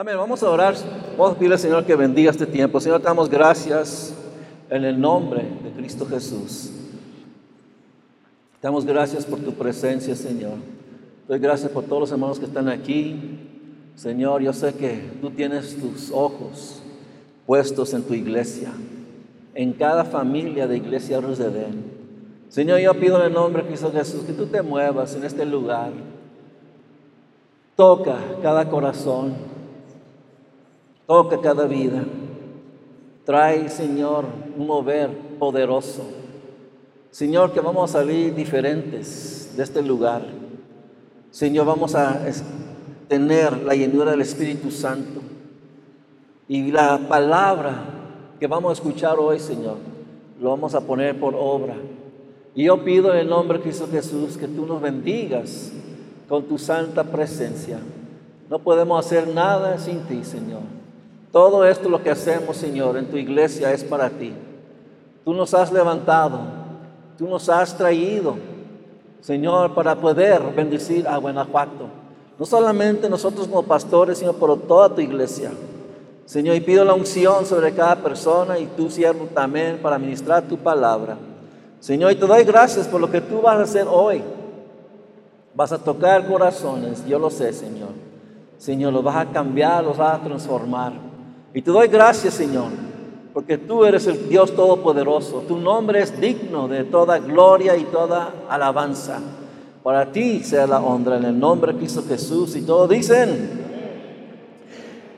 Amén. Vamos a orar. Vamos a pedirle al Señor que bendiga este tiempo. Señor, damos gracias en el nombre de Cristo Jesús. Damos gracias por tu presencia, Señor. Doy gracias por todos los hermanos que están aquí. Señor, yo sé que tú tienes tus ojos puestos en tu iglesia, en cada familia de Iglesia Rosedén. Señor, yo pido en el nombre de Cristo Jesús que tú te muevas en este lugar. Toca cada corazón, toca cada vida. Trae, Señor, un mover poderoso. Señor, que vamos a salir diferentes de este lugar. Señor, vamos a tener la llenura del Espíritu Santo. Y la palabra que vamos a escuchar hoy, Señor, lo vamos a poner por obra. Y yo pido en el nombre de Cristo Jesús que tú nos bendigas con tu santa presencia. No podemos hacer nada sin ti, Señor. Todo esto lo que hacemos, Señor, en tu iglesia es para ti. Tú nos has levantado, tú nos has traído, Señor, para poder bendecir a Guanajuato. No solamente nosotros como pastores, sino por toda tu iglesia. Señor, y pido la unción sobre cada persona y tu siervo también para ministrar tu palabra. Señor, y te doy gracias por lo que tú vas a hacer hoy. Vas a tocar corazones, yo lo sé, Señor. Señor, los vas a cambiar, los vas a transformar. Y te doy gracias, Señor, porque tú eres el Dios Todopoderoso. Tu nombre es digno de toda gloria y toda alabanza. Para ti sea la honra en el nombre de Cristo Jesús. Y todos dicen,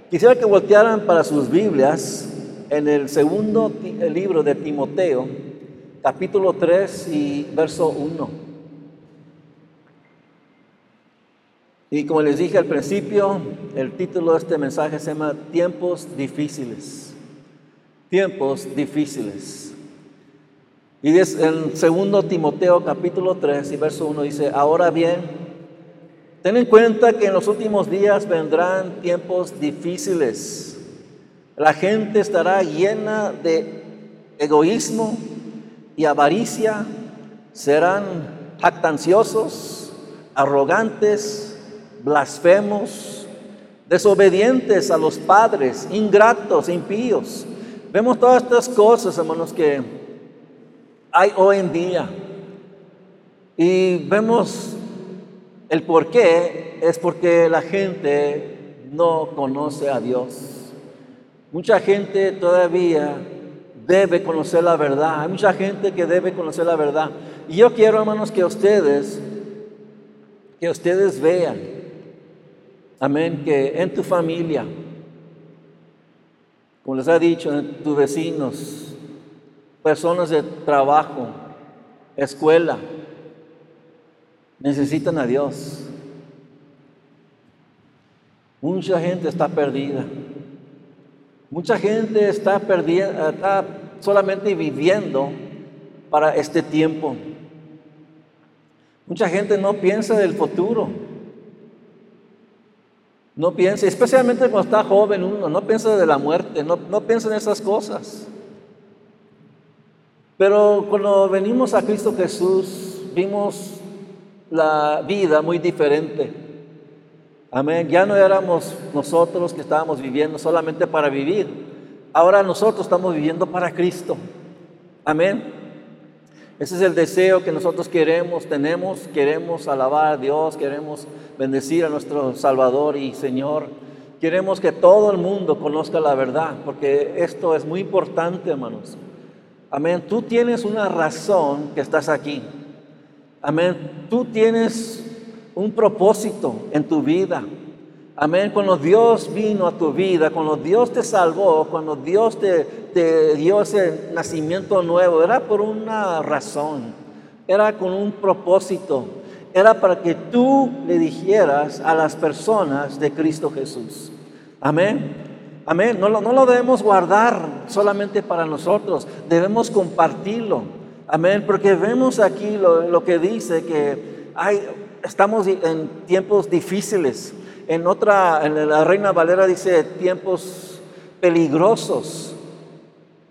quisiera que voltearan para sus Biblias en el segundo libro de Timoteo, capítulo 3 y verso 1. Y como les dije al principio, el título de este mensaje se llama Tiempos difíciles. Tiempos difíciles. Y en segundo Timoteo capítulo 3 y verso 1 dice, ahora bien, ten en cuenta que en los últimos días vendrán tiempos difíciles. La gente estará llena de egoísmo y avaricia, serán jactanciosos, arrogantes, blasfemos, desobedientes a los padres, ingratos, impíos. Vemos todas estas cosas, hermanos, que hay hoy en día. Y vemos el por qué, es porque la gente no conoce a Dios. Mucha gente todavía debe conocer la verdad. Hay mucha gente que debe conocer la verdad. Y yo quiero, hermanos, que ustedes, que ustedes vean, amén, que en tu familia, como les ha dicho, en tus vecinos, personas de trabajo, escuela, necesitan a Dios. Mucha gente está perdida. Mucha gente está perdida, está solamente viviendo para este tiempo. Mucha gente no piensa del futuro. No piensa, especialmente cuando está joven uno, no piensa de la muerte, no, no piensa en esas cosas. Pero cuando venimos a Cristo Jesús, vimos la vida muy diferente. Amén. Ya no éramos nosotros que estábamos viviendo solamente para vivir. Ahora nosotros estamos viviendo para Cristo. Amén. Ese es el deseo que nosotros queremos, tenemos, queremos alabar a Dios, queremos bendecir a nuestro Salvador y Señor. Queremos que todo el mundo conozca la verdad, porque esto es muy importante, hermanos. Amén. Tú tienes una razón que estás aquí. Amén. Tú tienes un propósito en tu vida. Amén. Cuando Dios vino a tu vida, cuando Dios te salvó, cuando Dios te, dio ese nacimiento nuevo, era por una razón, era con un propósito, era para que tú le dijeras a las personas de Cristo Jesús. Amén. Amén. No lo, no lo debemos guardar solamente para nosotros, debemos compartirlo. Amén. Porque vemos aquí lo, que dice que hay, estamos en tiempos difíciles. En otra, en la Reina Valera dice tiempos peligrosos.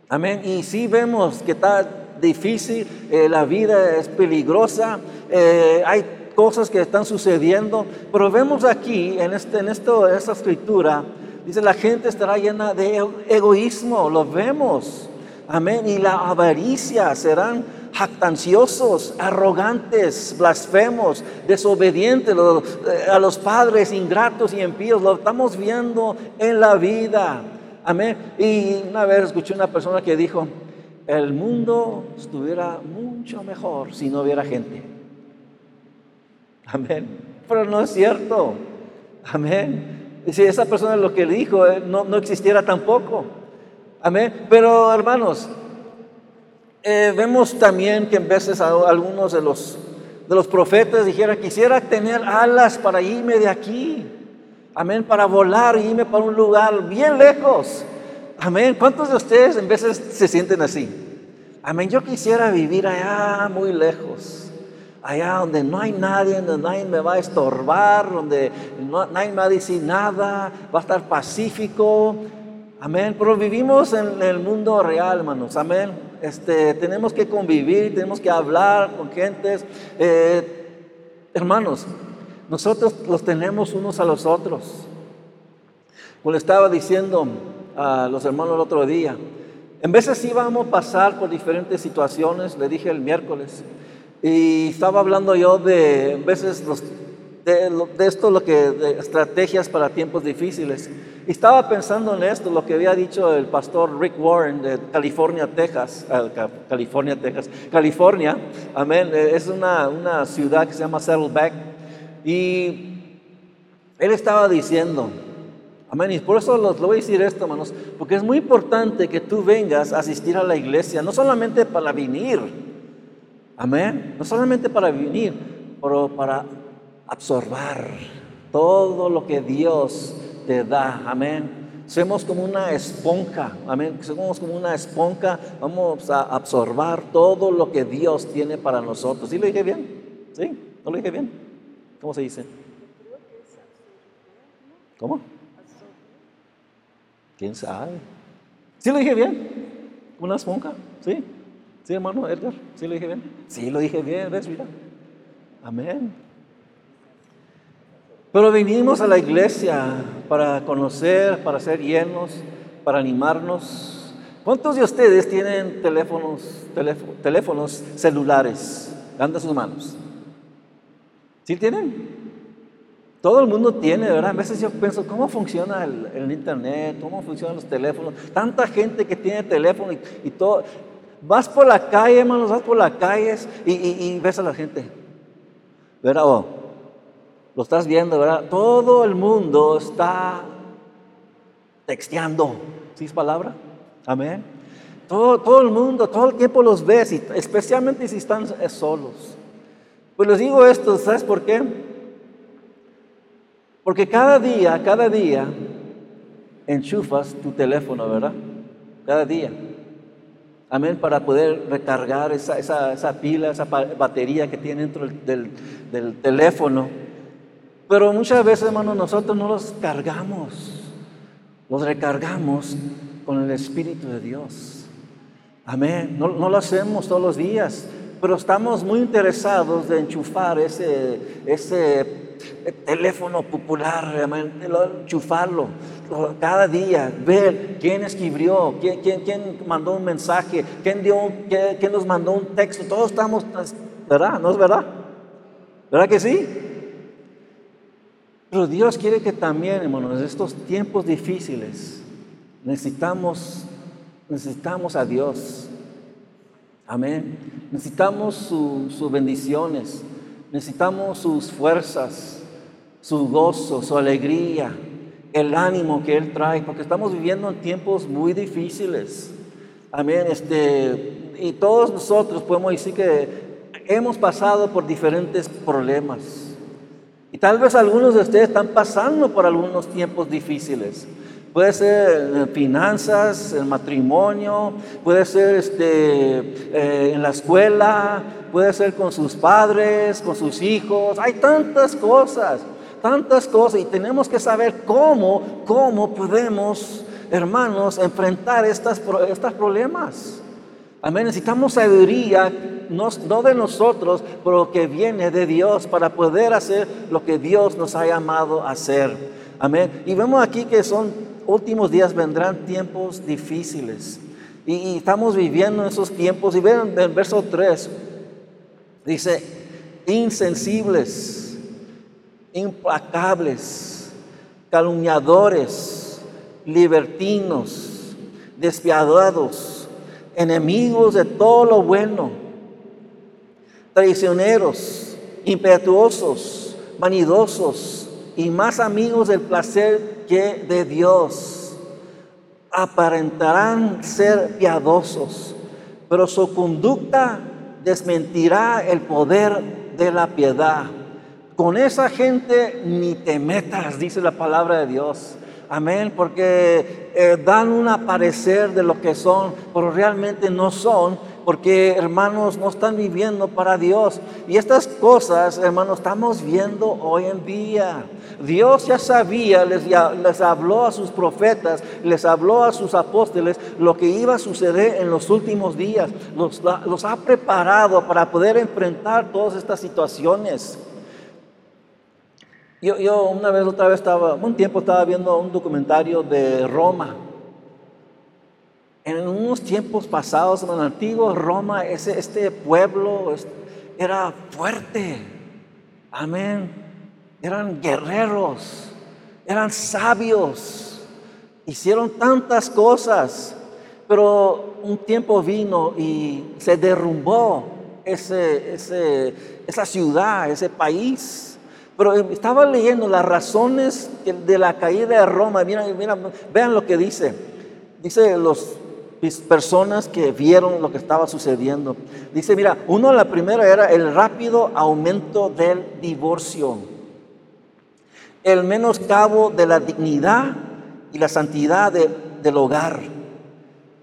Amén. Y sí vemos que está difícil, eh, la vida es peligrosa, eh, hay cosas que están sucediendo, pero vemos aquí en, este, en esto, esta escritura Dice, la gente estará llena de egoísmo, lo vemos. Amén. Y la avaricia serán jactanciosos, arrogantes, blasfemos, desobedientes eh, a los padres, ingratos y impíos. Lo estamos viendo en la vida. Amén. Y una vez escuché una persona que dijo, el mundo estuviera mucho mejor si no hubiera gente. Amén. Pero no es cierto. Amén. Y si esa persona lo que dijo eh, no, no existiera tampoco. Amén. Pero hermanos, eh, vemos también que en veces algunos de los, de los profetas dijeron, quisiera tener alas para irme de aquí. Amén, para volar y irme para un lugar bien lejos. Amén. ¿Cuántos de ustedes en veces se sienten así? Amén. Yo quisiera vivir allá muy lejos. Allá donde no hay nadie, donde nadie me va a estorbar, donde nadie me va a decir nada, va a estar pacífico. Amén. Pero vivimos en el mundo real, hermanos. Amén. Este, tenemos que convivir, tenemos que hablar con gentes. Eh, hermanos, nosotros los tenemos unos a los otros. Como le estaba diciendo a los hermanos el otro día, en veces íbamos a pasar por diferentes situaciones, le dije el miércoles, y estaba hablando yo de, en veces los de, esto, lo que, de estrategias para tiempos difíciles. Y estaba pensando en esto, lo que había dicho el pastor Rick Warren de California, Texas, California, Texas, California, amén, eh, es una, una ciudad que se llama Saddleback. Y él estaba diciendo, Amén. Y por eso lo voy a decir esto, hermanos, porque es muy importante que tú vengas a asistir a la iglesia, no solamente para venir, amén, no solamente para venir, pero para absorber todo lo que Dios te da. Amén. Somos como una esponja, amén. Somos como una esponja, vamos a absorber todo lo que Dios tiene para nosotros. ¿Sí lo dije bien? ¿Sí? ¿No lo dije bien? ¿Cómo se dice? ¿Cómo? ¿Quién sabe? ¿Sí lo dije bien? ¿Una esponja? ¿Sí? ¿Sí, hermano Edgar? ¿Sí lo dije bien? Sí, lo dije bien, ¿ves? Mira. Amén. Pero vinimos a la iglesia para conocer, para ser llenos, para animarnos. ¿Cuántos de ustedes tienen teléfonos, teléfonos celulares? Anda sus manos. ¿Sí tienen? Todo el mundo tiene, ¿verdad? A veces yo pienso, ¿cómo funciona el, internet? ¿Cómo funcionan los teléfonos? Tanta gente que tiene teléfono y, todo. Vas por la calle, hermanos, vas por las calles y, ves a la gente. ¿Verdad? Oh, lo estás viendo, ¿verdad? Todo el mundo está texteando. ¿Sí es palabra? Amén. Todo, todo el mundo, todo el tiempo los ves, y especialmente si están solos. Pues les digo esto, ¿sabes por qué? Porque cada día, cada día, enchufas tu teléfono, ¿verdad? Cada día. Amén, para poder recargar esa, pila, esa batería que tiene dentro del, del teléfono. Pero muchas veces, hermanos, nosotros no los cargamos, los recargamos con el Espíritu de Dios. Amén. No, lo hacemos todos los días, pero estamos muy interesados de enchufar ese, ese teléfono popular, enchufarlo cada día, ver quién escribió, quién, quién, quién mandó un mensaje, quién, dio, quién, quién nos mandó un texto. Todos estamos, ¿verdad? ¿No es verdad? ¿Verdad que sí? Pero Dios quiere que también, hermanos, en estos tiempos difíciles, necesitamos, necesitamos a Dios. Amén. Necesitamos sus bendiciones, necesitamos sus fuerzas, su gozo, su alegría, el ánimo que Él trae, porque estamos viviendo en tiempos muy difíciles. Amén. Este, y todos nosotros podemos decir que hemos pasado por diferentes problemas. Y tal vez algunos de ustedes están pasando por algunos tiempos difíciles. Puede ser en finanzas, en matrimonio, puede ser este, eh, en la escuela, puede ser con sus padres, con sus hijos. Hay tantas cosas, tantas cosas y tenemos que saber cómo, cómo podemos, hermanos, enfrentar estas, estos problemas. Amén. Necesitamos sabiduría, no, de nosotros, pero que viene de Dios para poder hacer lo que Dios nos ha llamado a hacer. Amén. Y vemos aquí que son últimos días vendrán tiempos difíciles. Y, estamos viviendo esos tiempos. Y ven el verso 3, dice, insensibles, implacables, calumniadores, libertinos, despiadados, enemigos de todo lo bueno, traicioneros, impetuosos, vanidosos y más amigos del placer que de Dios aparentarán ser piadosos, pero su conducta desmentirá el poder de la piedad. Con esa gente ni te metas, dice la palabra de Dios. Amén, porque eh, dan un aparecer de lo que son, pero realmente no son porque hermanos no están viviendo para Dios. Y estas cosas, hermanos, estamos viendo hoy en día. Dios ya sabía, les, les habló a sus profetas, les habló a sus apóstoles lo que iba a suceder en los últimos días. Los, los ha preparado para poder enfrentar todas estas situaciones. Yo, yo, una vez, otra vez estaba, un tiempo estaba viendo un documentario de Roma. En unos tiempos pasados, en el antiguo Roma, ese, este pueblo era fuerte. Amén. Eran guerreros, eran sabios, hicieron tantas cosas, pero un tiempo vino y se derrumbó ese, esa ciudad, ese país. Pero estaba leyendo las razones de la caída de Roma. Mira, mira, vean lo que dice. Dice los personas que vieron lo que estaba sucediendo. Dice, mira, uno, la primera era el rápido aumento del divorcio, el menoscabo de la dignidad y la santidad del hogar,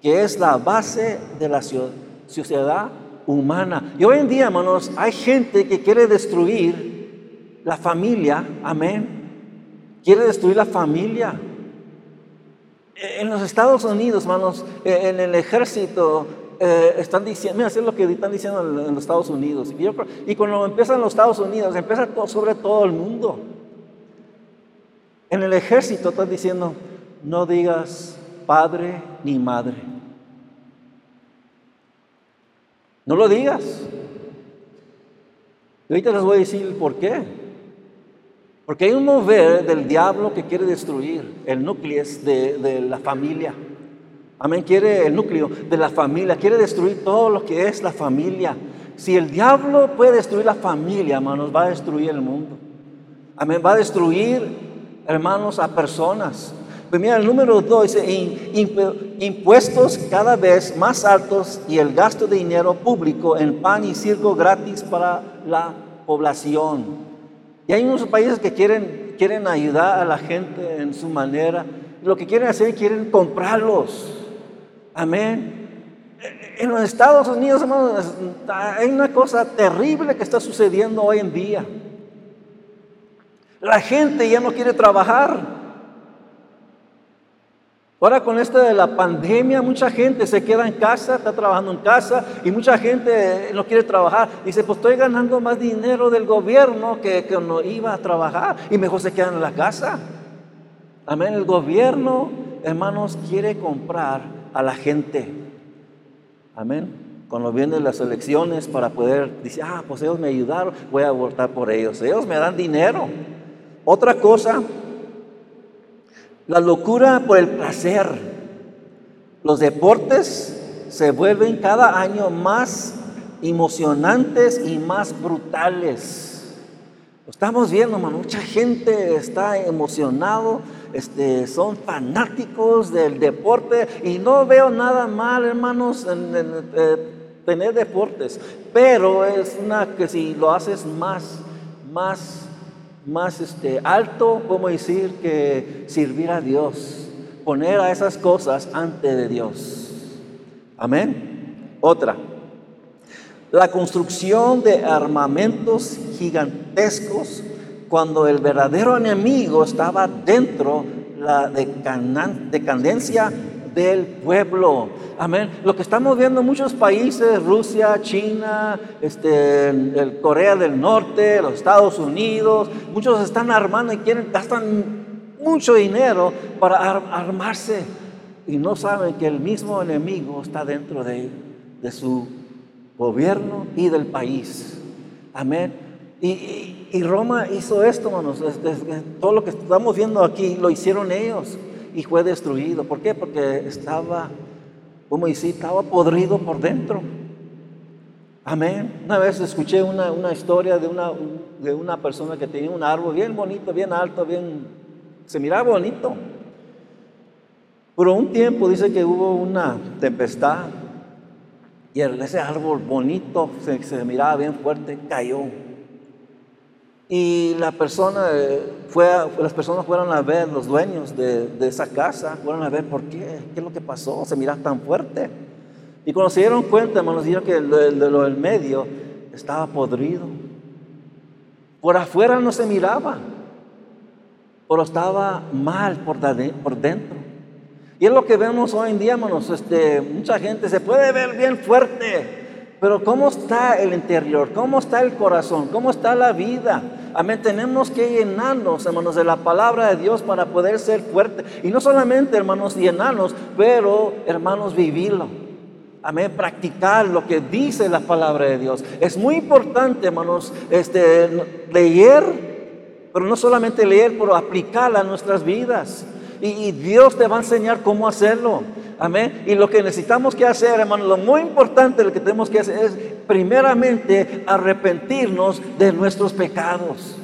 que es la base de la sociedad humana. Y hoy en día, hermanos, hay gente que quiere destruir la familia, amén. Quiere destruir la familia. En los Estados Unidos, hermanos, eh, en el ejército, eh, están diciendo, mira, es lo que están diciendo en, los Estados Unidos. Y, cuando empiezan los Estados Unidos, empieza sobre todo el mundo. En el ejército están diciendo, no digas padre ni madre. No lo digas. Y ahorita les voy a decir por qué. Porque hay un mover del diablo que quiere destruir el núcleo de, de la familia. Amén, quiere el núcleo de la familia, quiere destruir todo lo que es la familia. Si el diablo puede destruir la familia, hermanos, va a destruir el mundo. Amén, va a destruir, hermanos, a personas. Pues mira, el número dos dice, impuestos cada vez más altos y el gasto de dinero público en pan y circo gratis para la población. Y hay unos países que quieren, quieren ayudar a la gente en su manera. Lo que quieren hacer, quieren comprarlos. Amén. En los Estados Unidos, hermanos, hay una cosa terrible que está sucediendo hoy en día. La gente ya no quiere trabajar. Ahora con esto de la pandemia, mucha gente se queda en casa, está trabajando en casa y mucha gente no quiere trabajar. Dice, pues estoy ganando más dinero del gobierno que, que no iba a trabajar y mejor se quedan en la casa. Amén. El gobierno, hermanos, quiere comprar a la gente. Amén. Cuando vienen las elecciones para poder, dice, ah, pues ellos me ayudaron, voy a votar por ellos. Ellos me dan dinero. Otra cosa la locura por el placer. Los deportes se vuelven cada año más emocionantes y más brutales. Lo estamos viendo, mucha gente está emocionado, este, son fanáticos del deporte y no veo nada mal, hermanos, en, eh, tener deportes, pero es una que si lo haces más, más más este, alto, como decir, que servir a Dios, poner a esas cosas ante de Dios. Amén. Otra, la construcción de armamentos gigantescos cuando el verdadero enemigo estaba dentro la decadencia del pueblo. Amén. Lo que estamos viendo en muchos países, Rusia, China, este, Corea del Norte, los Estados Unidos, muchos están armando y quieren, gastan mucho dinero para armarse y no saben que el mismo enemigo está dentro de, de su gobierno y del país. Amén. Y, Roma hizo esto, hermanos. todo lo que estamos viendo aquí lo hicieron ellos y fue destruido. ¿Por qué? Porque estaba, como dice, estaba podrido por dentro. Amén. Una vez escuché una, una historia de una, de una persona que tenía un árbol bien bonito, bien alto, bien, se miraba bonito. Pero un tiempo dice que hubo una tempestad y ese árbol bonito, se, se miraba bien fuerte, cayó. Y la persona eh, fue las personas fueron a ver, los dueños de, de, esa casa, fueron a ver por qué, qué es lo que pasó, se miraba tan fuerte. Y cuando se dieron cuenta, hermanos, dijeron que de lo del medio estaba podrido. Por afuera no se miraba, pero estaba mal por, por dentro. Y es lo que vemos hoy en día, hermanos. Este, mucha gente se puede ver bien fuerte, pero ¿cómo está el interior? ¿Cómo está el corazón? ¿Cómo está la vida? Amén. Tenemos que llenarnos, hermanos, de la palabra de Dios para poder ser fuertes. Y no solamente, hermanos, llenarnos, pero, hermanos, vivirlo. Amén, practicar lo que dice la palabra de Dios. Es muy importante, hermanos, este, leer, pero no solamente leer, pero aplicarla a nuestras vidas. Y, Dios te va a enseñar cómo hacerlo. Amén. Y lo que necesitamos que hacer, hermano, lo muy importante lo que tenemos que hacer es primeramente arrepentirnos de nuestros pecados.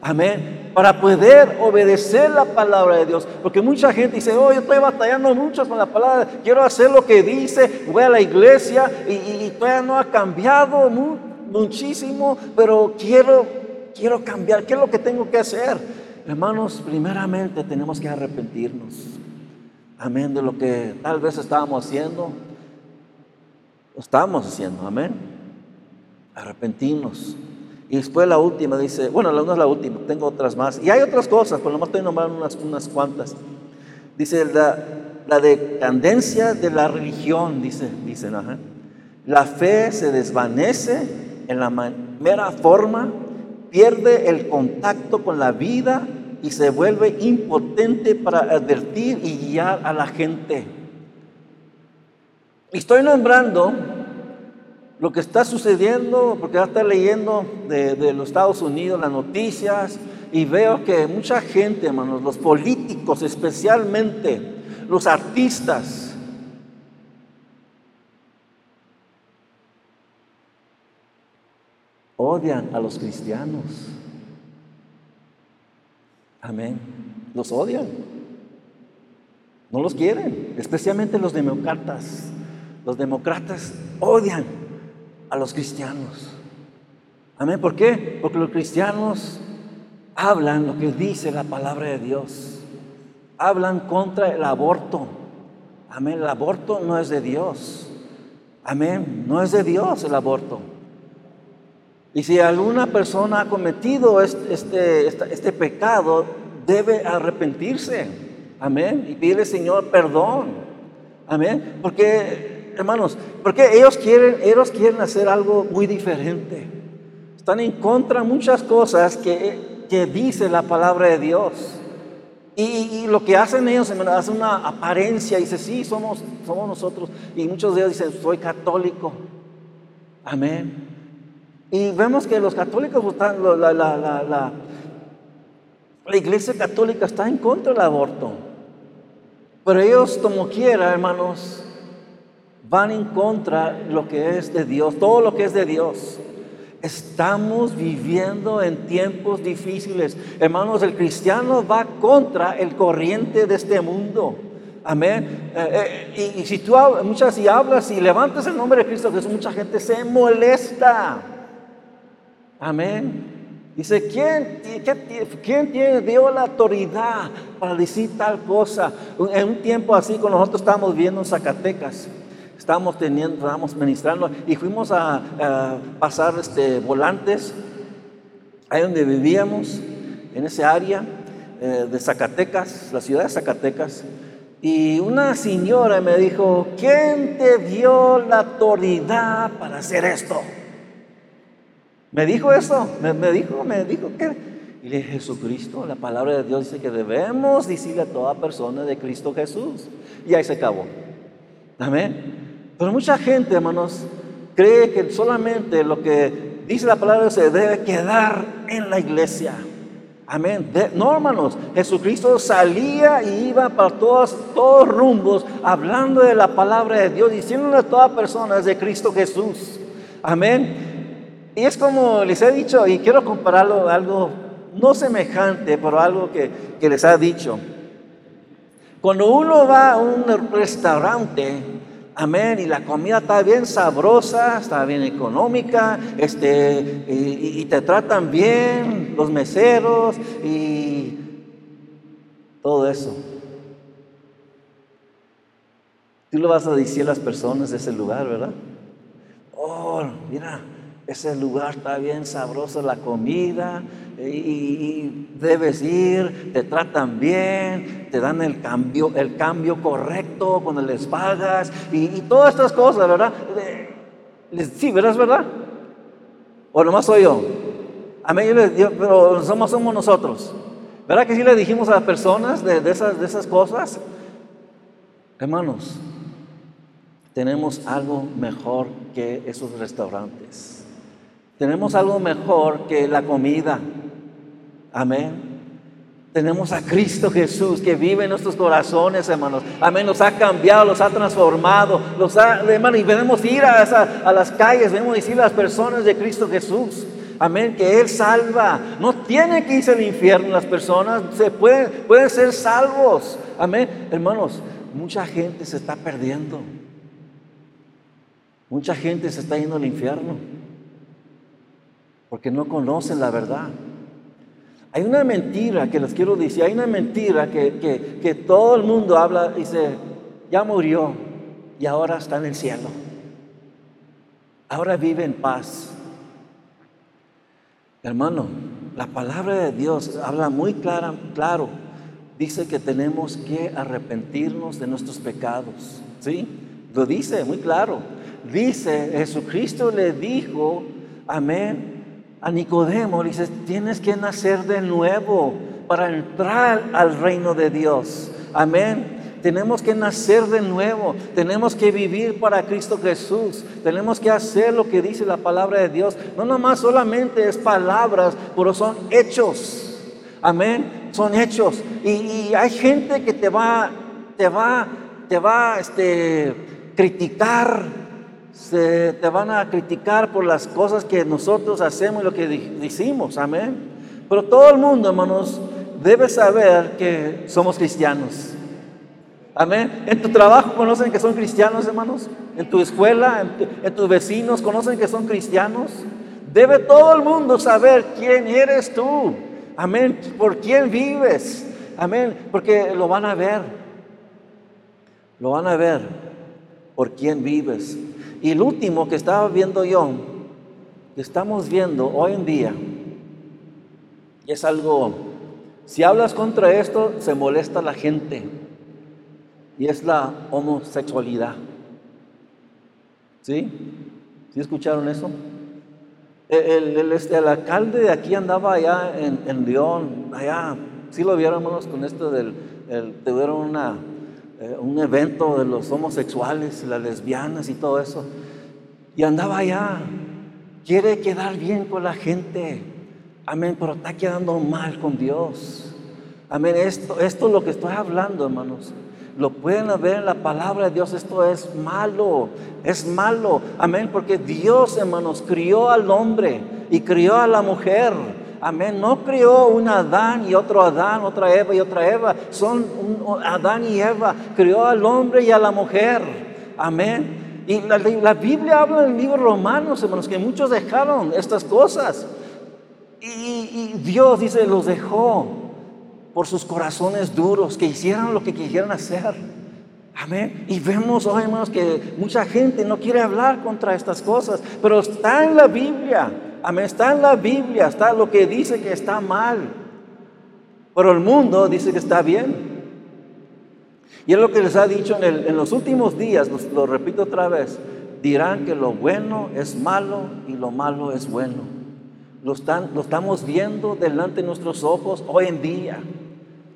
Amén. Para poder obedecer la palabra de Dios. Porque mucha gente dice, oh, yo estoy batallando mucho con la palabra. Quiero hacer lo que dice. Voy a la iglesia y, todavía no ha cambiado muchísimo. Pero quiero, quiero cambiar. ¿Qué es lo que tengo que hacer? Hermanos, primeramente tenemos que arrepentirnos. Amén, de lo que tal vez estábamos haciendo. Estamos haciendo, amén. Arrepentirnos. Y después la última dice, bueno, no es la última, tengo otras más. Y hay otras cosas, pero nomás estoy nombrando unas, unas cuantas. Dice la, la decadencia de la religión, dice, dicen, ajá. La fe se desvanece en la mera forma, pierde el contacto con la vida y se vuelve impotente para advertir y guiar a la gente. Estoy nombrando lo que está sucediendo, porque ya está leyendo de, los Estados Unidos las noticias y veo que mucha gente, hermanos, los políticos especialmente, los artistas, odian a los cristianos. Amén. Los odian. No los quieren, especialmente los demócratas. Los demócratas odian a los cristianos. Amén. ¿Por qué? Porque los cristianos hablan lo que dice la palabra de Dios. Hablan contra el aborto. Amén. El aborto no es de Dios. Amén. No es de Dios el aborto. Y si alguna persona ha cometido este, este, pecado, debe arrepentirse. Amén. Y pedirle, Señor, perdón. Amén. Porque, hermanos, porque ellos quieren, ellos quieren hacer algo muy diferente. Están en contra de muchas cosas que, que dice la palabra de Dios. Y, lo que hacen ellos, hacen una apariencia y dicen, sí, somos, somos nosotros. Y muchos de ellos dicen, soy católico. Amén. Y vemos que los católicos, la, la, la, la, iglesia católica está en contra del aborto. Pero ellos, como quiera, hermanos, van en contra lo que es de Dios, todo lo que es de Dios. Estamos viviendo en tiempos difíciles. Hermanos, el cristiano va contra el corriente de este mundo. Amén. Eh, eh, y, si tú muchas y hablas y levantas el nombre de Cristo Jesús, mucha gente se molesta. Amén. Dice, ¿quién, quién dio la autoridad para decir tal cosa? En un tiempo así, cuando nosotros estábamos viendo en Zacatecas, estábamos teniendo, estábamos ministrando y fuimos a, pasar este, volantes ahí donde vivíamos, en ese área eh, de Zacatecas, la ciudad de Zacatecas. Y una señora me dijo, ¿quién te dio la autoridad para hacer esto? Me dijo eso, me, dijo, me dijo que Y le dije, Jesucristo, la palabra de Dios dice que debemos decirle a toda persona de Cristo Jesús. Y ahí se acabó. Amén. Pero mucha gente, hermanos, cree que solamente lo que dice la palabra se debe quedar en la iglesia. Amén. no, hermanos, Jesucristo salía y iba para todos, todos rumbos hablando de la palabra de Dios, diciéndole a todas personas de Cristo Jesús. Amén. Y es como les he dicho, y quiero compararlo a algo no semejante, pero algo que, que les ha dicho. Cuando uno va a un restaurante, amén, y la comida está bien sabrosa, está bien económica, este, y, te tratan bien los meseros y todo eso. Tú lo vas a decir a las personas de ese lugar, ¿verdad? Oh, mira, ese lugar está bien sabroso, la comida, y, debes ir, te tratan bien, te dan el cambio, el cambio correcto cuando les pagas, y, todas estas cosas, ¿verdad? sí, ¿verdad? ¿Es verdad? ¿O nomás soy yo? A mí, yo, pero somos, somos nosotros. ¿Verdad que sí le dijimos a las personas de, esas, de esas cosas? Hermanos, tenemos algo mejor que esos restaurantes. Tenemos algo mejor que la comida. Amén. Tenemos a Cristo Jesús que vive en nuestros corazones, hermanos. Amén. Nos ha cambiado, los ha transformado. Los ha, hermano, y podemos ir a, a las calles, venimos decir a las personas de Cristo Jesús. Amén, que Él salva. No tiene que irse al infierno las personas, se pueden, pueden ser salvos. Amén. Hermanos, mucha gente se está perdiendo. Mucha gente se está yendo al infierno porque no conocen la verdad. Hay una mentira que les quiero decir, hay una mentira que, todo el mundo habla, dice, ya murió y ahora está en el cielo. Ahora vive en paz. Hermano, la palabra de Dios habla muy clara, claro. Dice que tenemos que arrepentirnos de nuestros pecados. ¿Sí? Lo dice muy claro. Dice, Jesucristo le dijo, amén, a Nicodemo, le dice, tienes que nacer de nuevo para entrar al reino de Dios. Amén. Tenemos que nacer de nuevo, tenemos que vivir para Cristo Jesús, tenemos que hacer lo que dice la palabra de Dios. No nomás solamente es palabras, pero son hechos. Amén, son hechos. Y, hay gente que te va, te va, te va este, criticar, se te van a criticar por las cosas que nosotros hacemos y lo que decimos, amén. Pero todo el mundo, hermanos, debe saber que somos cristianos. Amén. En tu trabajo conocen que son cristianos, hermanos. En tu escuela, en, tus vecinos conocen que son cristianos. Debe todo el mundo saber quién eres tú. Amén. Por quién vives. Amén. Porque lo van a ver. Lo van a ver por quién vives. Y el último que estaba viendo yo, que estamos viendo hoy en día, es algo, si hablas contra esto, se molesta la gente, y es la homosexualidad. ¿Sí? ¿Sí escucharon eso? El, este, el, alcalde de aquí andaba allá en, en León, allá, sí lo vieron hermanos con esto del, tuvieron una, eh, un evento de los homosexuales, las lesbianas y todo eso. Y andaba allá. Quiere quedar bien con la gente. Amén, pero está quedando mal con Dios. Amén, esto, esto es lo que estoy hablando, hermanos. Lo pueden ver en la palabra de Dios. Esto es malo, es malo. Amén, porque Dios, hermanos, crió al hombre y crió a la mujer. Amén. No creó un Adán y otro Adán, otra Eva y otra Eva. Son Adán y Eva. Creó al hombre y a la mujer. Amén. Y la, Biblia habla en el libro Romanos, hermanos, que muchos dejaron estas cosas. Y, y Dios dice, los dejó por sus corazones duros, que hicieran lo que quisieran hacer. Amén. Y vemos hoy, hermanos, que mucha gente no quiere hablar contra estas cosas, pero está en la Biblia. Amén. Está en la Biblia, está lo que dice que está mal. Pero el mundo dice que está bien. Y es lo que les ha dicho en, los últimos días, lo, repito otra vez, dirán que lo bueno es malo y lo malo es bueno. Lo, estamos viendo delante de nuestros ojos hoy en día.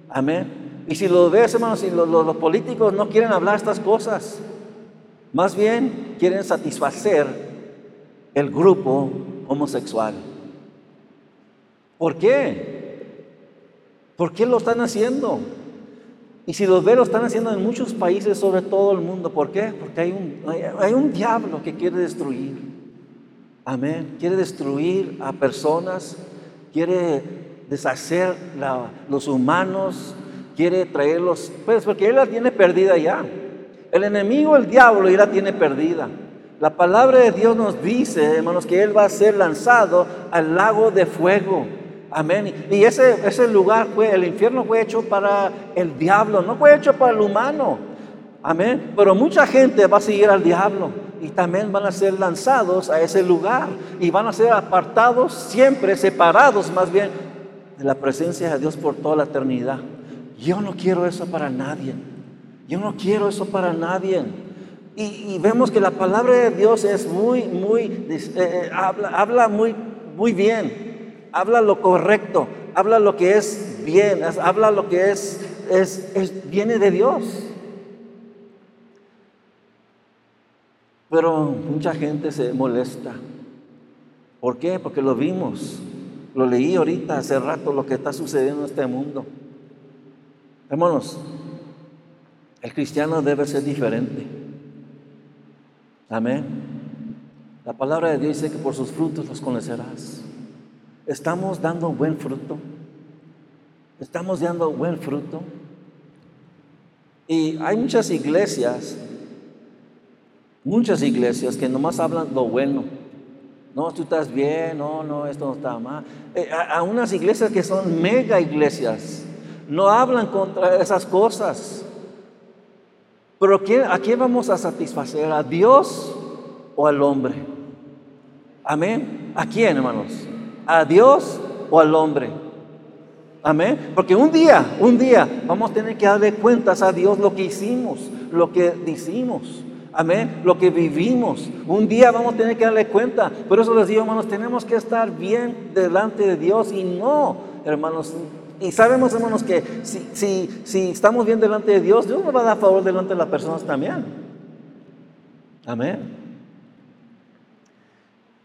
Amén. Y si lo ves, hermanos, si los políticos no quieren hablar estas cosas, más bien quieren satisfacer el grupo homosexual. ¿Por qué? ¿Por qué lo están haciendo? Y si los ves, lo están haciendo en muchos países, sobre todo el mundo. ¿Por qué? Porque hay un, hay, un diablo que quiere destruir. Amén. Quiere destruir a personas, quiere deshacer los humanos, quiere traerlos, pues porque él la tiene perdida ya. El enemigo, el diablo, ya la tiene perdida. La palabra de Dios nos dice, hermanos, que él va a ser lanzado al lago de fuego. Amén. Y ese, ese lugar fue, el infierno fue hecho para el diablo, no fue hecho para el humano. Amén. Pero mucha gente va a seguir al diablo y también van a ser lanzados a ese lugar y van a ser apartados siempre, separados más bien de la presencia de Dios por toda la eternidad. Yo no quiero eso para nadie. Yo no quiero eso para nadie. Y, vemos que la palabra de Dios es muy, muy, eh, eh, habla, habla muy, muy bien habla lo correcto, habla lo que es bien, habla lo que es, es, viene de Dios. Pero mucha gente se molesta. ¿Por qué? Porque lo vimos. Lo leí ahorita hace rato lo que está sucediendo en este mundo. Hermanos, el cristiano debe ser diferente. Amén. La palabra de Dios dice que por sus frutos los conocerás. ¿Estamos dando buen fruto? ¿Estamos dando buen fruto? Y hay muchas iglesias, muchas iglesias que nomás hablan lo bueno. No, tú estás bien, no, no, esto no está mal. Eh, a, unas iglesias que son mega iglesias, no hablan contra esas cosas. Pero ¿a quién vamos a satisfacer? ¿A Dios o al hombre? Amén. ¿A quién, hermanos? ¿A Dios o al hombre? Amén. Porque un día, un día vamos a tener que darle cuentas a Dios lo que hicimos, lo que decimos. Amén. Lo que vivimos. Un día vamos a tener que darle cuenta. Por eso les digo, hermanos, tenemos que estar bien delante de Dios y no, hermanos. Y sabemos, hermanos, que si, si, si estamos bien delante de Dios, Dios nos va a dar favor delante de las personas también. Amén.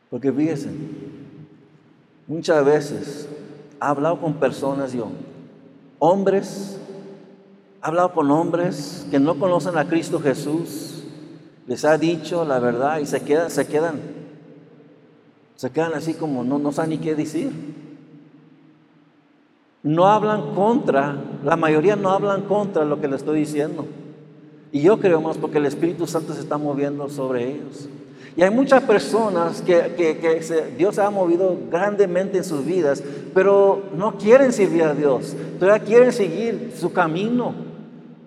Porque fíjense, Muchas veces he hablado con personas yo, hombres, he hablado con hombres que no conocen a Cristo Jesús, les ha dicho la verdad y se quedan, se quedan, se quedan así como no, no saben ni qué decir. No hablan contra, la mayoría no hablan contra lo que le estoy diciendo. Y yo creo más porque el Espíritu Santo se está moviendo sobre ellos. Y hay muchas personas que, Dios ha movido grandemente en sus vidas, pero no quieren servir a Dios, todavía quieren seguir su camino.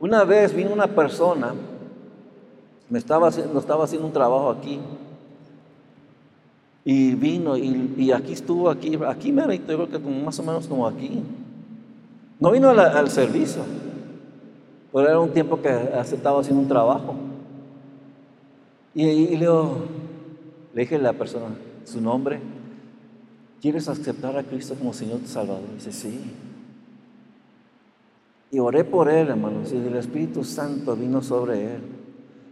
Una vez vino una persona, me estaba, estaba haciendo un trabajo aquí, y vino, y, aquí estuvo, aquí, aquí me yo creo que más o menos como aquí. No vino al, servicio, pero era un tiempo que estaba haciendo un trabajo. Y, y le le dije a la persona su nombre. ¿Quieres aceptar a Cristo como Señor Salvador? dice, sí. Y oré por él, hermanos, y el Espíritu Santo vino sobre él.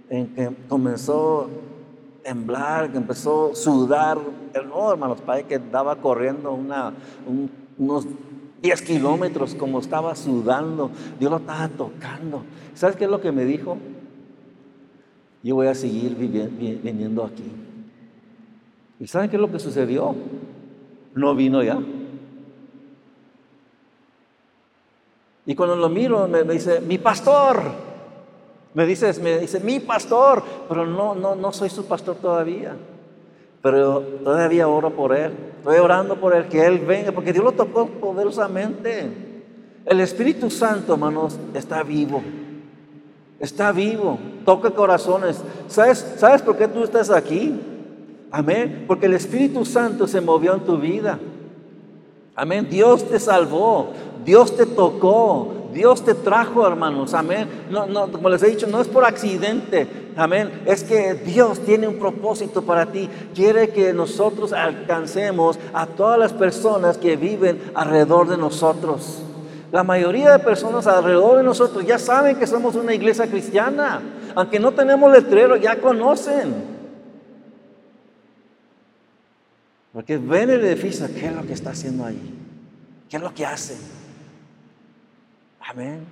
En que comenzó a temblar, que empezó a sudar. No, hermanos, para que daba corriendo una, unos 10 kilómetros, como estaba sudando. Dios lo estaba tocando. ¿Sabes qué es lo que me dijo? Yo voy a seguir viniendo aquí. ¿Y saben qué es lo que sucedió? No vino ya. Y cuando lo miro me, dice, mi pastor. Me dice, me dice, mi pastor. Pero no, no, no soy su pastor todavía. Pero todavía oro por él. Estoy orando por él, que él venga, porque Dios lo tocó poderosamente. El Espíritu Santo, hermanos, está vivo. Está vivo. Toca corazones. ¿Sabes, ¿Sabes por qué tú estás aquí? Amén. Porque el Espíritu Santo se movió en tu vida. Amén. Dios te salvó. Dios te tocó. Dios te trajo, hermanos. Amén. No, no, como les he dicho, no es por accidente. Amén. Es que Dios tiene un propósito para ti. Quiere que nosotros alcancemos a todas las personas que viven alrededor de nosotros. La mayoría de personas alrededor de nosotros ya saben que somos una iglesia cristiana. Aunque no tenemos letrero, ya conocen. Porque ven el edificio, ¿qué es lo que está haciendo ahí? ¿Qué es lo que hace? Amén.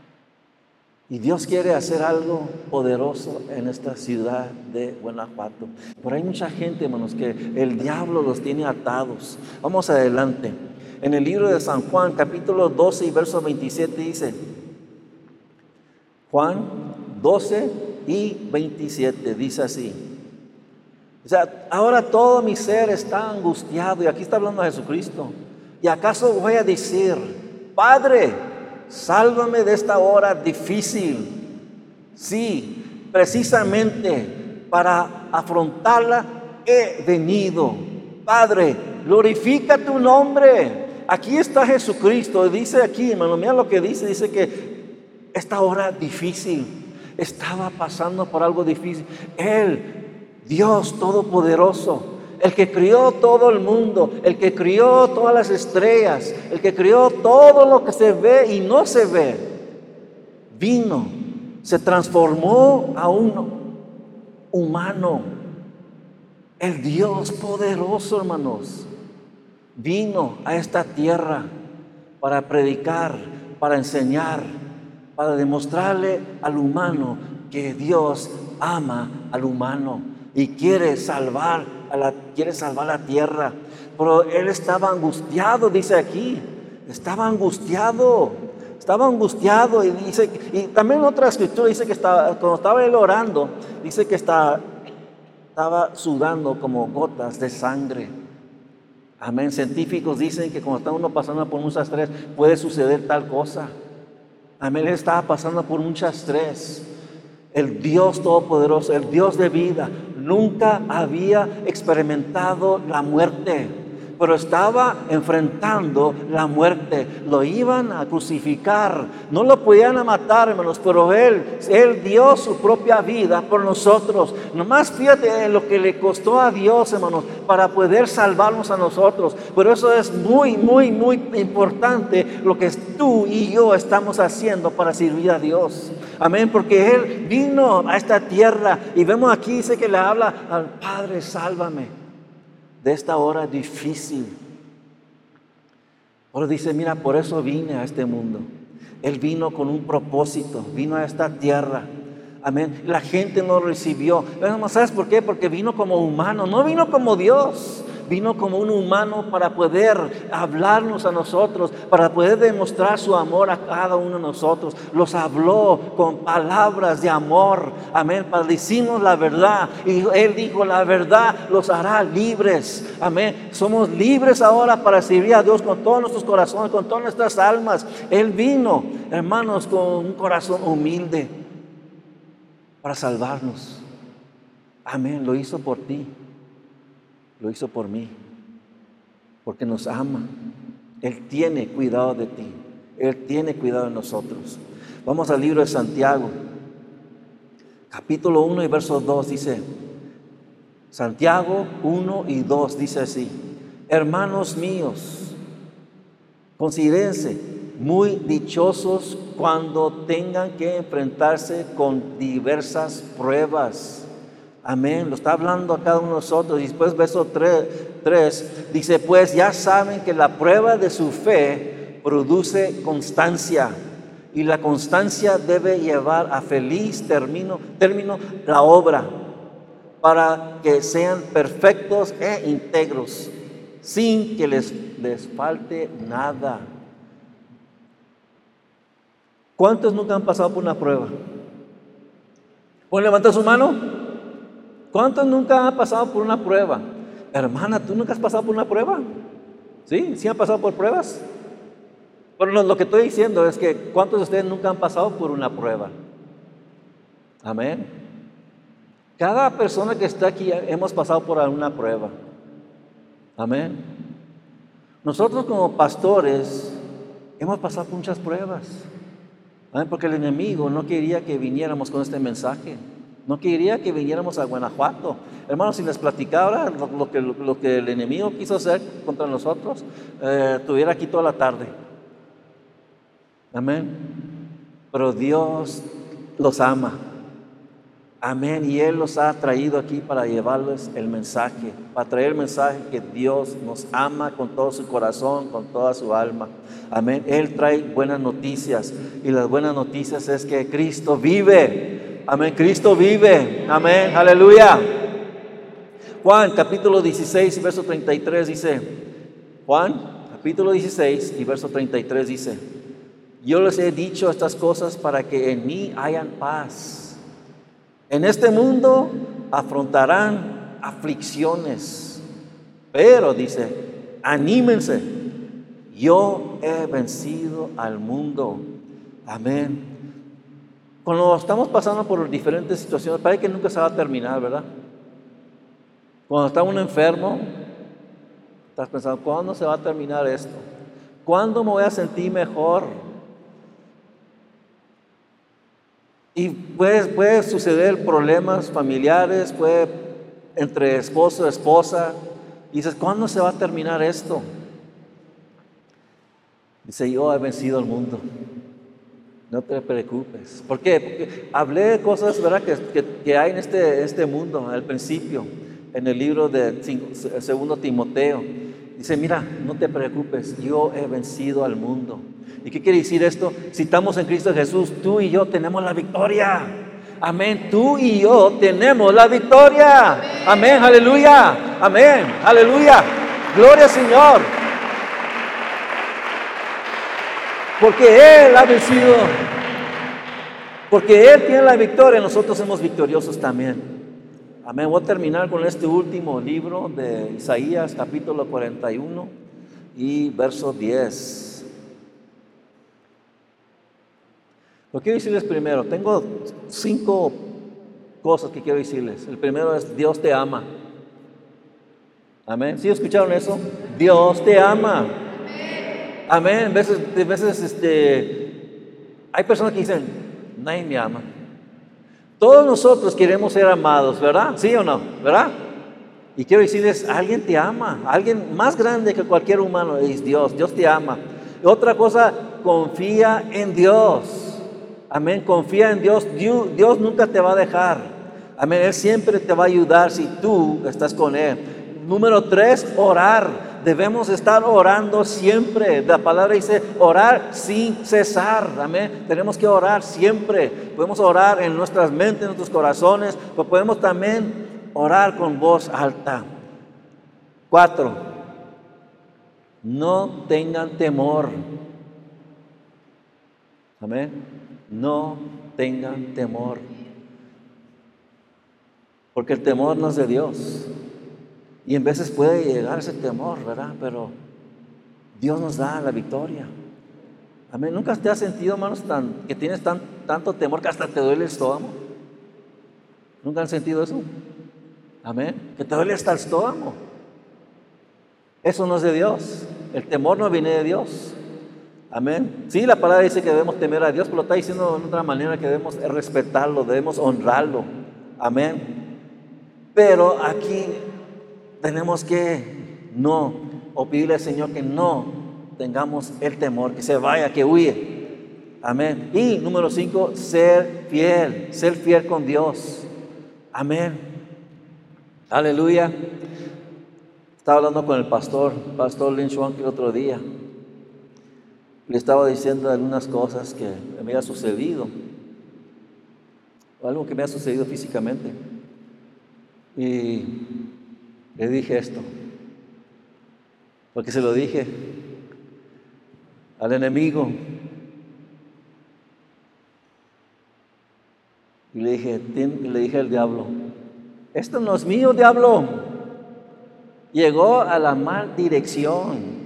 Y Dios quiere hacer algo poderoso en esta ciudad de Guanajuato. Pero hay mucha gente, hermanos, que el diablo los tiene atados. Vamos adelante. En el libro de San Juan, capítulo 12 y verso 27 dice, Juan 12 y 27 dice así. O sea, ahora todo mi ser está angustiado y aquí está hablando Jesucristo. ¿Y acaso voy a decir, Padre, sálvame de esta hora difícil. Sí, precisamente para afrontarla he venido. Padre, glorifica tu nombre. Aquí está Jesucristo. Dice aquí, hermano, mira lo que dice. Dice que esta hora difícil estaba pasando por algo difícil. Él, Dios Todopoderoso, el que crió todo el mundo, el que crió todas las estrellas, el que crió todo lo que se ve y no se ve, vino, se transformó a un humano, el Dios poderoso, hermanos, vino a esta tierra para predicar, para enseñar, para demostrarle al humano que Dios ama al humano y quiere salvar la, quiere salvar la tierra. Pero él estaba angustiado, dice aquí. Estaba angustiado. Estaba angustiado y dice, y también otra escritura dice que estaba, cuando estaba él orando, dice que estaba, sudando como gotas de sangre. Amén. Científicos dicen que cuando está uno pasando por mucho estrés puede suceder tal cosa. Amén. Él estaba pasando por mucho estrés. El Dios Todopoderoso, el Dios de vida, nunca había experimentado la muerte pero estaba enfrentando la muerte. Lo iban a crucificar, no lo podían matar, hermanos, pero él, él dio su propia vida por nosotros. Nomás fíjate en lo que le costó a Dios, hermanos, para poder salvarnos a nosotros. Pero eso es muy, muy, muy importante lo que tú y yo estamos haciendo para servir a Dios. Amén, porque Él vino a esta tierra y vemos aquí, dice que le habla al Padre, sálvame de esta hora difícil. Ahora dice, mira, por eso vine a este mundo. Él vino con un propósito, vino a esta tierra. Amén. La gente no recibió. ¿Sabes por qué? Porque vino como humano, no vino como Dios vino como un humano para poder hablarnos a nosotros, para poder demostrar su amor a cada uno de nosotros. Los habló con palabras de amor, amén, para decirnos la verdad. Y Él dijo, la verdad los hará libres, amén. Somos libres ahora para servir a Dios con todos nuestros corazones, con todas nuestras almas. Él vino, hermanos, con un corazón humilde para salvarnos. Amén, lo hizo por ti lo hizo por mí, porque nos ama. Él tiene cuidado de ti, Él tiene cuidado de nosotros. Vamos al libro de Santiago, capítulo 1 y verso 2 dice, Santiago 1 y 2 dice así, hermanos míos, considérense muy dichosos cuando tengan que enfrentarse con diversas pruebas Amén. Lo está hablando a cada uno de nosotros. Y después, verso 3, dice: Pues ya saben que la prueba de su fe produce constancia. Y la constancia debe llevar a feliz término, término la obra, para que sean perfectos e íntegros, sin que les, les falte nada. ¿Cuántos nunca han pasado por una prueba? ¿Pueden levantar su mano? ¿Cuántos nunca han pasado por una prueba? Hermana, ¿tú nunca has pasado por una prueba? ¿Sí? ¿Sí han pasado por pruebas? Bueno, lo que estoy diciendo es que ¿cuántos de ustedes nunca han pasado por una prueba? Amén. Cada persona que está aquí hemos pasado por alguna prueba. Amén. Nosotros como pastores hemos pasado por muchas pruebas. Amén. Porque el enemigo no quería que viniéramos con este mensaje. No quería que viniéramos a Guanajuato. Hermanos, si les platicara lo, que, el enemigo quiso hacer contra nosotros, eh, estuviera aquí toda la tarde. Amén. Pero Dios los ama. Amén. Y Él los ha traído aquí para llevarles el mensaje, para traer el mensaje que Dios nos ama con todo su corazón, con toda su alma. Amén. Él trae buenas noticias. Y las buenas noticias es que Cristo vive. Amén. Cristo vive. Amén. Aleluya. Juan capítulo 16 y verso 33 dice, Juan capítulo 16 y verso 33 dice, yo les he dicho estas cosas para que en mí hayan paz. En este mundo afrontarán aflicciones, pero dice, anímense, yo he vencido al mundo. Amén. Cuando estamos pasando por diferentes situaciones, parece que nunca se va a terminar, ¿verdad? Cuando está uno enfermo, estás pensando, ¿cuándo se va a terminar esto? ¿Cuándo me voy a sentir mejor? Y puede, puede suceder problemas familiares, puede entre esposo y esposa. Y dices, ¿cuándo se va a terminar esto? Dice, yo he vencido al mundo. No te preocupes. ¿Por qué? Porque hablé de cosas ¿verdad? Que, que, hay en este, este mundo al principio, en el libro de segundo Timoteo. Dice, mira, no te preocupes, yo he vencido al mundo. ¿Y qué quiere decir esto? Si estamos en Cristo Jesús, tú y yo tenemos la victoria. Amén. Tú y yo tenemos la victoria. Amén. Aleluya. Amén. Aleluya. Gloria al Señor. Porque Él ha vencido. Porque Él tiene la victoria. Nosotros somos victoriosos también. Amén. Voy a terminar con este último libro de Isaías, capítulo 41 y verso 10. Lo quiero decirles primero, tengo cinco cosas que quiero decirles. El primero es, Dios te ama. Amén. ¿Sí escucharon eso? Dios te ama. Amén. Veces, veces este, hay personas que dicen, nadie me ama. Todos nosotros queremos ser amados, ¿verdad? ¿Sí o no? ¿Verdad? Y quiero decirles, alguien te ama, alguien más grande que cualquier humano es Dios, Dios te ama. otra cosa, confía en Dios. Amén. Confía en Dios. Dios. nunca te va a dejar. Amén. Él siempre te va a ayudar si tú estás con Él. Número tres, orar. Debemos estar orando siempre. La palabra dice orar sin cesar. Amén. Tenemos que orar siempre. Podemos orar en nuestras mentes, en nuestros corazones, pero podemos también orar con voz alta. Cuatro, no tengan temor. Amén no tengan temor. Porque el temor no es de Dios. Y en veces puede llegar ese temor, ¿verdad? Pero Dios nos da la victoria. Amén. ¿Nunca te has sentido, hermanos, tan, que tienes tan, tanto temor que hasta te duele el estómago? ¿Nunca han sentido eso? Amén. Que te duele hasta el estómago. Eso no es de Dios. El temor no viene de Dios. Amén. Sí, la palabra dice que debemos temer a Dios, pero lo está diciendo de otra manera que debemos respetarlo, debemos honrarlo. Amén. Pero aquí tenemos que no, o pedirle al Señor que no tengamos el temor, que se vaya, que huye. Amén. Y número cinco, ser fiel, ser fiel con Dios. Amén. Aleluya. Estaba hablando con el pastor, pastor Lynch el otro día le estaba diciendo algunas cosas que me había sucedido, algo que me ha sucedido físicamente. Y le dije esto, porque se lo dije al enemigo. Y le dije, le dije al diablo, esto no es mío, diablo. Llegó a la mal dirección.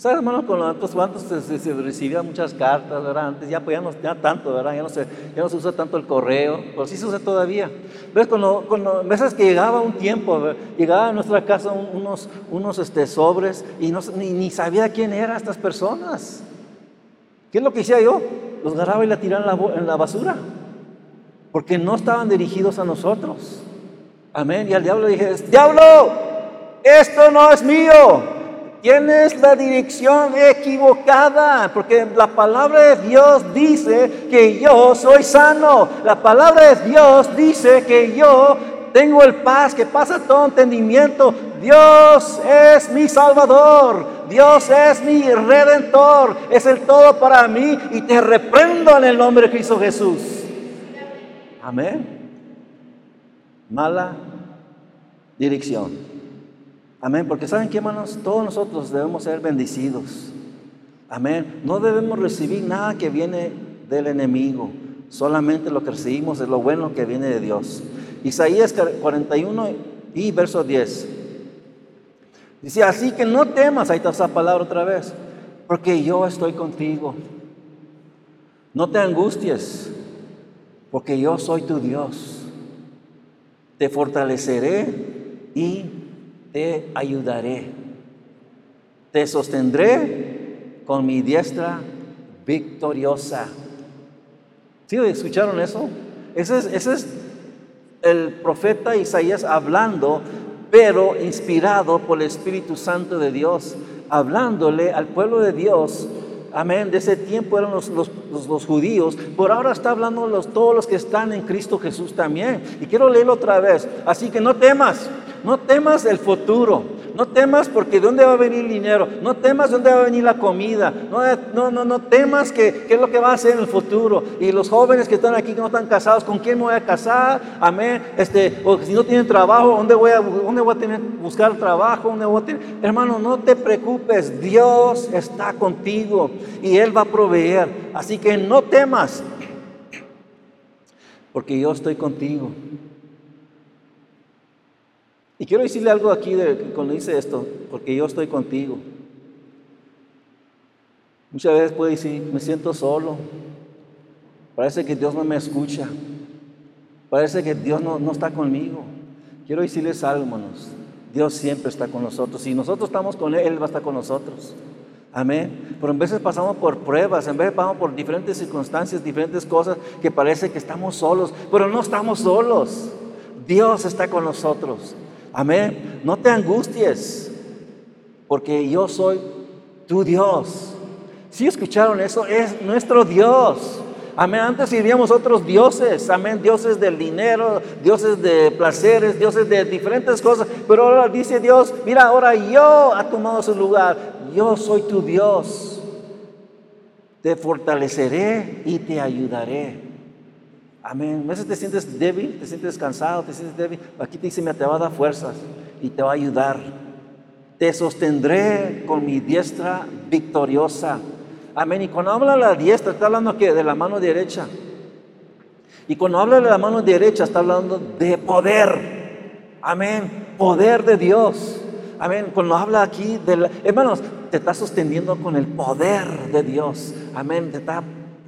¿Sabes, hermano, con los cuantos se, se, recibían muchas cartas, ¿verdad? Antes ya, pues, ya no tanto, ¿verdad? Ya no, se, ya no se usa tanto el correo, pero sí se usa todavía. ¿Ves? Cuando, cuando veces que llegaba un tiempo, llegaba a nuestra casa unos, unos este, sobres y no, ni, ni, sabía quién eran estas personas. ¿Qué es lo que hacía yo? Los agarraba y la tiraba en la, en la basura. porque no estaban dirigidos a nosotros. Amén. Y al diablo le dije, diablo, esto no es mío. Tienes la dirección equivocada, porque la palabra de Dios dice que yo soy sano. La palabra de Dios dice que yo tengo el paz que pasa todo entendimiento. Dios es mi salvador. Dios es mi redentor. Es el todo para mí y te reprendo en el nombre de Cristo Jesús. Amén. Mala dirección. Amén. Porque saben qué, hermanos, todos nosotros debemos ser bendecidos. Amén. No debemos recibir nada que viene del enemigo. Solamente lo que recibimos es lo bueno que viene de Dios. Isaías 41 y verso 10. Dice, así que no temas, ahí está esa palabra otra vez, porque yo estoy contigo. No te angusties, porque yo soy tu Dios. Te fortaleceré y te ayudaré. Te sostendré con mi diestra victoriosa. ¿Sí escucharon eso? Ese es, ese es el profeta Isaías hablando, pero inspirado por el Espíritu Santo de Dios, hablándole al pueblo de Dios Amén. De ese tiempo eran los, los, judíos. Por ahora está hablando los, todos los que están en Cristo Jesús también. Y quiero leerlo otra vez. Así que no temas. No temas el futuro. No temas porque de dónde va a venir el dinero. No temas de dónde va a venir la comida. No, no, no, temas que, qué es lo que va a hacer en el futuro. Y los jóvenes que están aquí que no están casados, ¿con quién me voy a casar? Amén. Este, o si no tienen trabajo, ¿dónde voy a, dónde voy a tener, buscar trabajo? ¿Dónde voy a tener? Hermano, no te preocupes. Dios está contigo y Él va a proveer. Así que no temas. Porque yo estoy contigo. Y quiero decirle algo aquí cuando dice esto, porque yo estoy contigo. Muchas veces puede decir, me siento solo. Parece que Dios no me escucha. Parece que Dios no, no está conmigo. Quiero decirles algo. Dios siempre está con nosotros. Si nosotros estamos con Él, Él va a estar con nosotros. Amén. Pero en veces pasamos por pruebas, en veces pasamos por diferentes circunstancias, diferentes cosas que parece que estamos solos, pero no estamos solos. Dios está con nosotros. Amén. No te angusties, porque yo soy tu Dios. Si escucharon eso, es nuestro Dios. Amén. Antes sirvíamos otros dioses. Amén. Dioses del dinero, dioses de placeres, dioses de diferentes cosas. Pero ahora dice Dios, mira, ahora yo ha tomado su lugar. Yo soy tu Dios. Te fortaleceré y te ayudaré. Amén. A veces te sientes débil, te sientes cansado, te sientes débil. Aquí te dice, me te va a dar fuerzas y te va a ayudar. Te sostendré con mi diestra victoriosa. Amén. Y cuando habla la diestra, está hablando que de la mano derecha. Y cuando habla de la mano derecha, está hablando de poder. Amén. Poder de Dios. Amén. Cuando habla aquí de la, hermanos, te está sosteniendo con el poder de Dios. Amén. Te está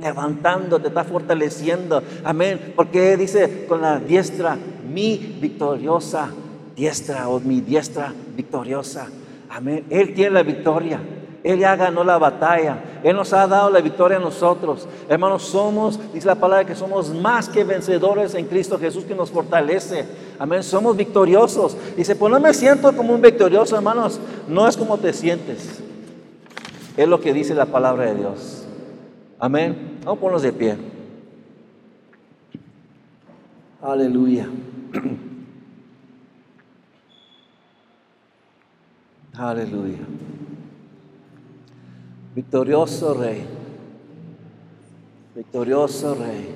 levantando, te está fortaleciendo. Amén. Porque dice con la diestra, mi victoriosa diestra o mi diestra victoriosa. Amén. Él tiene la victoria. Él ya ganó la batalla. Él nos ha dado la victoria a nosotros. Hermanos, somos, dice la palabra, que somos más que vencedores en Cristo Jesús que nos fortalece. Amén. Somos victoriosos. Dice, pues no me siento como un victorioso, hermanos. No es como te sientes. Es lo que dice la palabra de Dios. Amén. Vamos a ponernos de pie. Aleluya. Aleluya. Victorioso Rey. Victorioso Rey.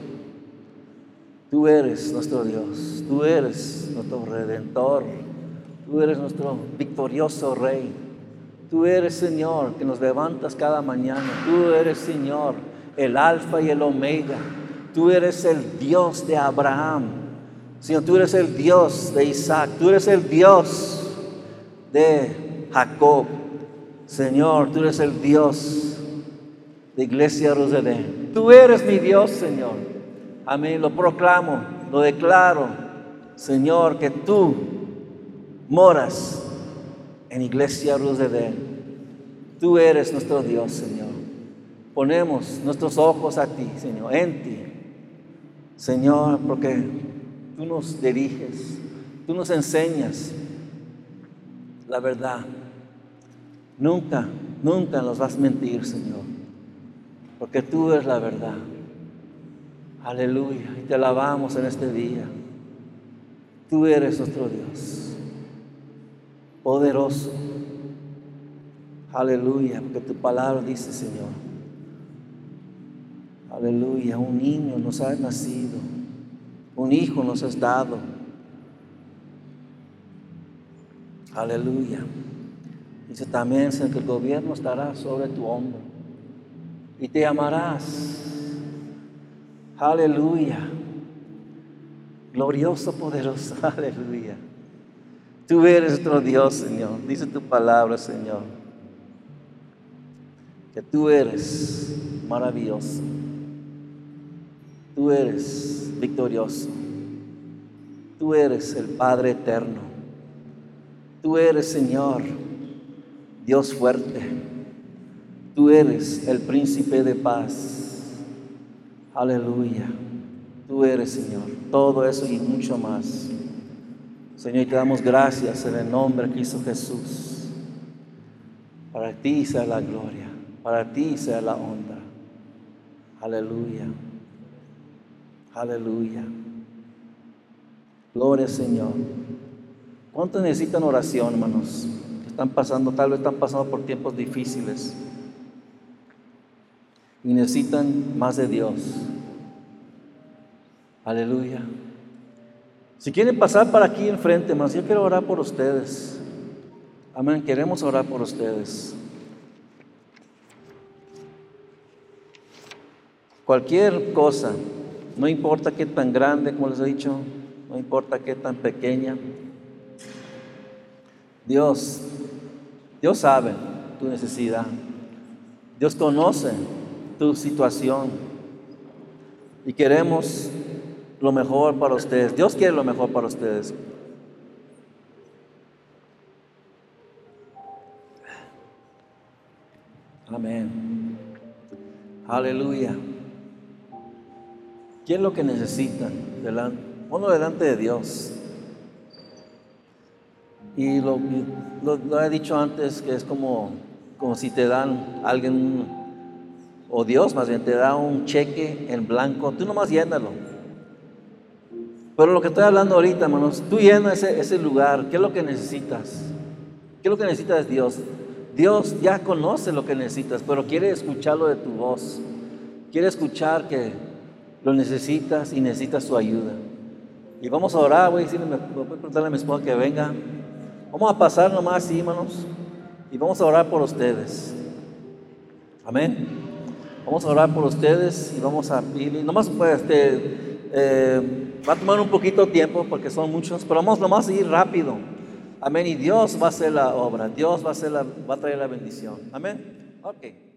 Tú eres nuestro Dios. Tú eres nuestro Redentor. Tú eres nuestro victorioso Rey. Tú eres Señor que nos levantas cada mañana. Tú eres Señor el alfa y el omega. Tú eres el Dios de Abraham. Señor, tú eres el Dios de Isaac. Tú eres el Dios de Jacob. Señor, tú eres el Dios de Iglesia Rosalén. Tú eres mi Dios, Señor. Amén. Lo proclamo, lo declaro, Señor, que tú moras en Iglesia Rosalén. Tú eres nuestro Dios, Señor ponemos nuestros ojos a ti, Señor, en ti. Señor, porque tú nos diriges, tú nos enseñas la verdad. Nunca, nunca nos vas a mentir, Señor, porque tú eres la verdad. Aleluya, y te alabamos en este día. Tú eres nuestro Dios, poderoso. Aleluya, porque tu palabra dice, Señor. Aleluya, un niño nos ha nacido, un hijo nos has dado. Aleluya. Dice también, Señor, que el gobierno estará sobre tu hombro y te amarás. Aleluya. Glorioso, poderoso. Aleluya. Tú eres nuestro Dios, Señor. Dice tu palabra, Señor. Que tú eres maravilloso. Tú eres victorioso. Tú eres el Padre eterno. Tú eres, Señor, Dios fuerte. Tú eres el príncipe de paz. Aleluya. Tú eres, Señor, todo eso y mucho más. Señor, te damos gracias en el nombre que hizo Jesús. Para ti sea la gloria, para ti sea la honra. Aleluya. Aleluya. Gloria Señor. ¿Cuántos necesitan oración, hermanos? Están pasando, tal vez están pasando por tiempos difíciles y necesitan más de Dios. Aleluya. Si quieren pasar para aquí enfrente, hermanos, yo quiero orar por ustedes. Amén. Queremos orar por ustedes. Cualquier cosa, no importa qué tan grande, como les he dicho, no importa qué tan pequeña. Dios, Dios sabe tu necesidad. Dios conoce tu situación. Y queremos lo mejor para ustedes. Dios quiere lo mejor para ustedes. Amén. Aleluya. ¿Qué es lo que necesitan? Ponlo delante de Dios. Y lo, he dicho antes que es como, como si te dan alguien, o Dios más bien, te da un cheque en blanco, tú nomás llénalo. Pero lo que estoy hablando ahorita, hermanos, tú llenas ese, ese lugar, ¿qué es lo que necesitas? ¿Qué es lo que necesitas Dios? Dios ya conoce lo que necesitas, pero quiere escucharlo de tu voz. Quiere escuchar que lo necesitas y necesitas su ayuda. Y vamos a orar, voy a decirle, voy a preguntarle a mi esposa que venga. Vamos a pasar nomás así, hermanos, y vamos a orar por ustedes. Amén. Vamos a orar por ustedes y vamos a nomás pues, este, eh, va a tomar un poquito de tiempo porque son muchos, pero vamos nomás a ir rápido. Amén. Y Dios va a hacer la obra, Dios va a, hacer la, va a traer la bendición. Amén. Ok.